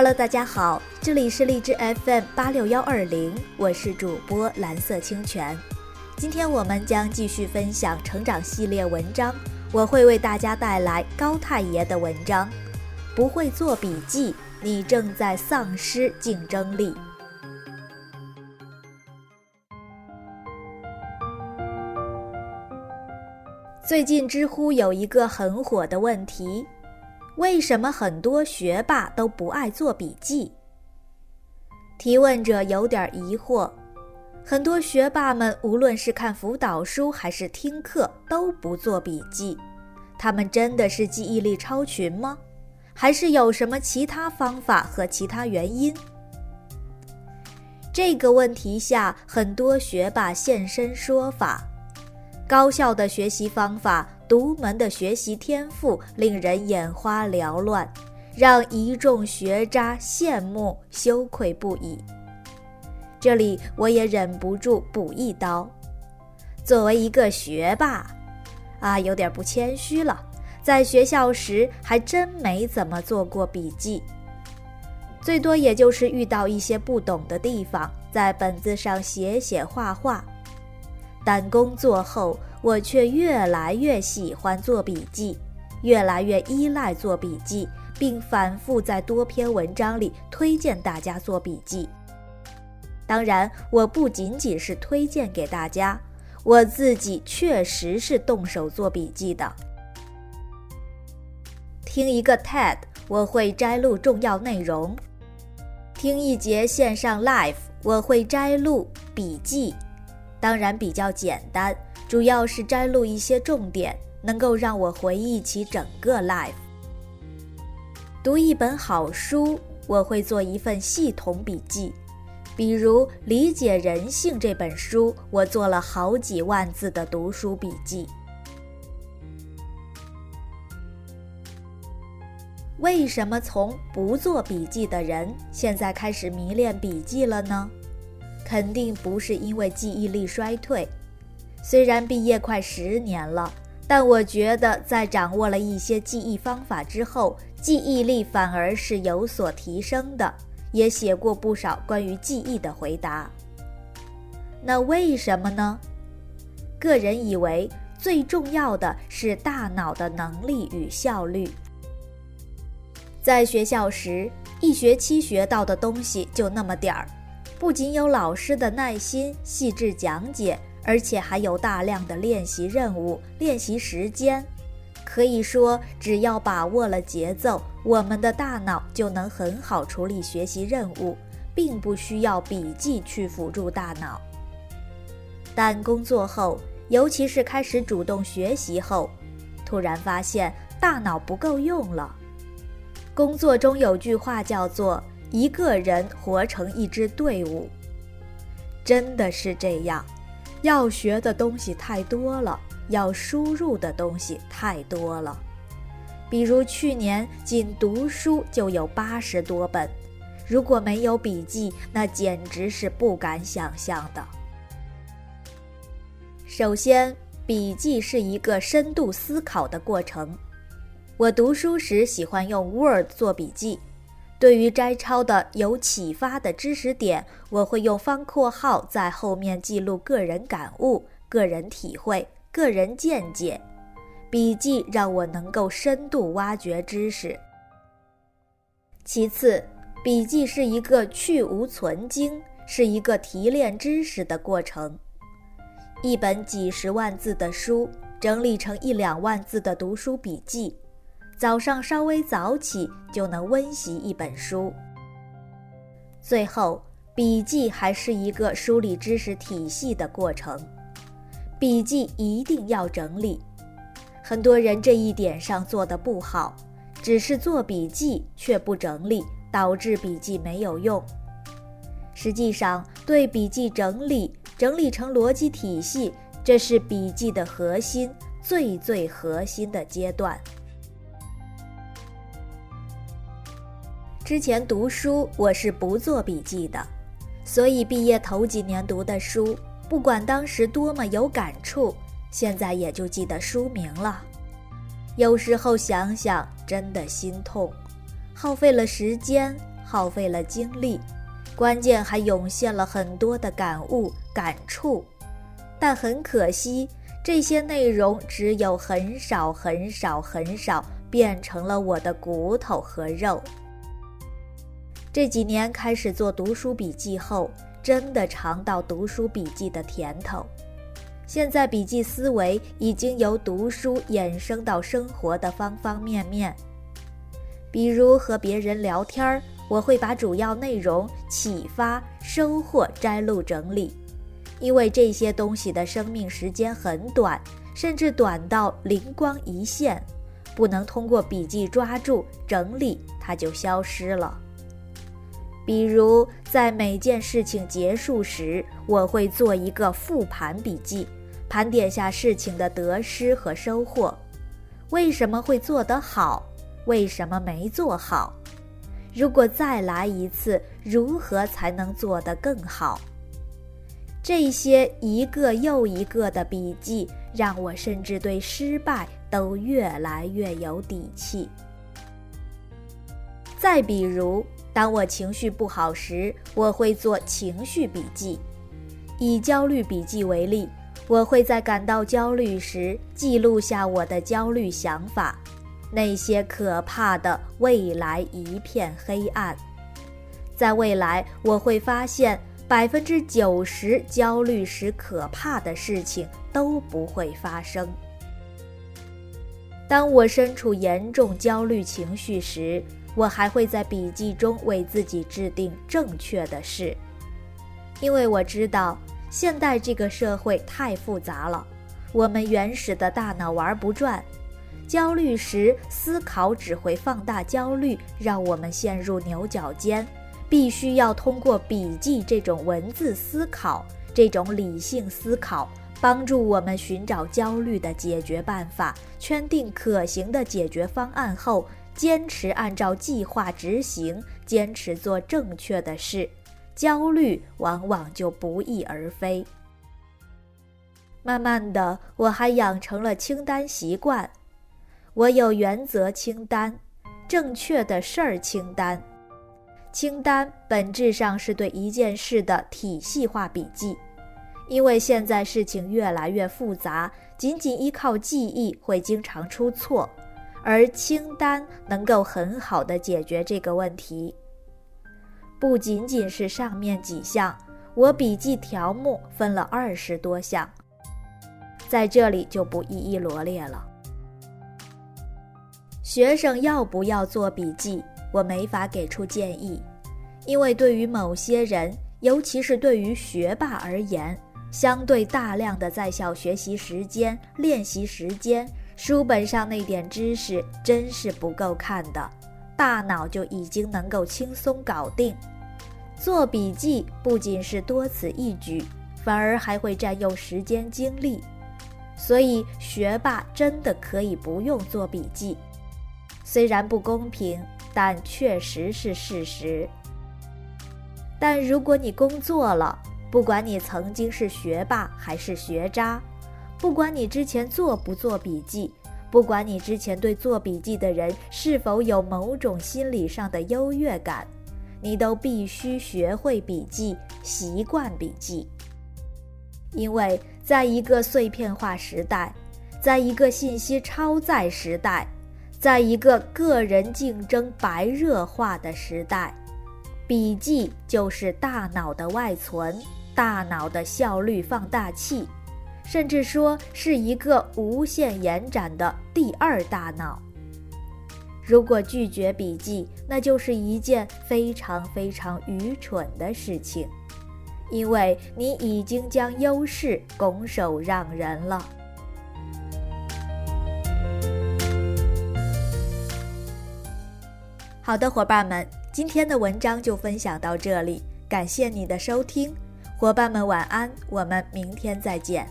Hello，大家好，这里是荔枝 FM 八六幺二零，我是主播蓝色清泉。今天我们将继续分享成长系列文章，我会为大家带来高太爷的文章。不会做笔记，你正在丧失竞争力。最近知乎有一个很火的问题。为什么很多学霸都不爱做笔记？提问者有点疑惑。很多学霸们无论是看辅导书还是听课都不做笔记，他们真的是记忆力超群吗？还是有什么其他方法和其他原因？这个问题下，很多学霸现身说法：高效的学习方法。独门的学习天赋令人眼花缭乱，让一众学渣羡慕羞愧不已。这里我也忍不住补一刀：作为一个学霸，啊，有点不谦虚了。在学校时还真没怎么做过笔记，最多也就是遇到一些不懂的地方，在本子上写写画画。但工作后，我却越来越喜欢做笔记，越来越依赖做笔记，并反复在多篇文章里推荐大家做笔记。当然，我不仅仅是推荐给大家，我自己确实是动手做笔记的。听一个 TED，我会摘录重要内容；听一节线上 Live，我会摘录笔记。当然比较简单，主要是摘录一些重点，能够让我回忆起整个 life。读一本好书，我会做一份系统笔记，比如《理解人性》这本书，我做了好几万字的读书笔记。为什么从不做笔记的人现在开始迷恋笔记了呢？肯定不是因为记忆力衰退，虽然毕业快十年了，但我觉得在掌握了一些记忆方法之后，记忆力反而是有所提升的。也写过不少关于记忆的回答。那为什么呢？个人以为最重要的是大脑的能力与效率。在学校时，一学期学到的东西就那么点儿。不仅有老师的耐心细致讲解，而且还有大量的练习任务、练习时间。可以说，只要把握了节奏，我们的大脑就能很好处理学习任务，并不需要笔记去辅助大脑。但工作后，尤其是开始主动学习后，突然发现大脑不够用了。工作中有句话叫做。一个人活成一支队伍，真的是这样。要学的东西太多了，要输入的东西太多了。比如去年仅读书就有八十多本，如果没有笔记，那简直是不敢想象的。首先，笔记是一个深度思考的过程。我读书时喜欢用 Word 做笔记。对于摘抄的有启发的知识点，我会用方括号在后面记录个人感悟、个人体会、个人见解。笔记让我能够深度挖掘知识。其次，笔记是一个去无存精，是一个提炼知识的过程。一本几十万字的书，整理成一两万字的读书笔记。早上稍微早起就能温习一本书。最后，笔记还是一个梳理知识体系的过程，笔记一定要整理。很多人这一点上做的不好，只是做笔记却不整理，导致笔记没有用。实际上，对笔记整理，整理成逻辑体系，这是笔记的核心，最最核心的阶段。之前读书我是不做笔记的，所以毕业头几年读的书，不管当时多么有感触，现在也就记得书名了。有时候想想，真的心痛，耗费了时间，耗费了精力，关键还涌现了很多的感悟、感触。但很可惜，这些内容只有很少、很少、很少变成了我的骨头和肉。这几年开始做读书笔记后，真的尝到读书笔记的甜头。现在笔记思维已经由读书衍生到生活的方方面面。比如和别人聊天儿，我会把主要内容、启发、收获摘录整理，因为这些东西的生命时间很短，甚至短到灵光一现，不能通过笔记抓住整理，它就消失了。比如，在每件事情结束时，我会做一个复盘笔记，盘点下事情的得失和收获，为什么会做得好，为什么没做好，如果再来一次，如何才能做得更好？这些一个又一个的笔记，让我甚至对失败都越来越有底气。再比如，当我情绪不好时，我会做情绪笔记。以焦虑笔记为例，我会在感到焦虑时记录下我的焦虑想法，那些可怕的未来一片黑暗。在未来，我会发现百分之九十焦虑时可怕的事情都不会发生。当我身处严重焦虑情绪时，我还会在笔记中为自己制定正确的事，因为我知道现代这个社会太复杂了，我们原始的大脑玩不转。焦虑时思考只会放大焦虑，让我们陷入牛角尖。必须要通过笔记这种文字思考，这种理性思考，帮助我们寻找焦虑的解决办法，圈定可行的解决方案后。坚持按照计划执行，坚持做正确的事，焦虑往往就不翼而飞。慢慢的，我还养成了清单习惯。我有原则清单，正确的事儿清单。清单本质上是对一件事的体系化笔记，因为现在事情越来越复杂，仅仅依靠记忆会经常出错。而清单能够很好的解决这个问题，不仅仅是上面几项，我笔记条目分了二十多项，在这里就不一一罗列了。学生要不要做笔记，我没法给出建议，因为对于某些人，尤其是对于学霸而言，相对大量的在校学习时间、练习时间。书本上那点知识真是不够看的，大脑就已经能够轻松搞定。做笔记不仅是多此一举，反而还会占用时间精力。所以学霸真的可以不用做笔记，虽然不公平，但确实是事实。但如果你工作了，不管你曾经是学霸还是学渣。不管你之前做不做笔记，不管你之前对做笔记的人是否有某种心理上的优越感，你都必须学会笔记，习惯笔记。因为在一个碎片化时代，在一个信息超载时代，在一个个人竞争白热化的时代，笔记就是大脑的外存，大脑的效率放大器。甚至说是一个无限延展的第二大脑。如果拒绝笔记，那就是一件非常非常愚蠢的事情，因为你已经将优势拱手让人了。好的，伙伴们，今天的文章就分享到这里，感谢你的收听，伙伴们晚安，我们明天再见。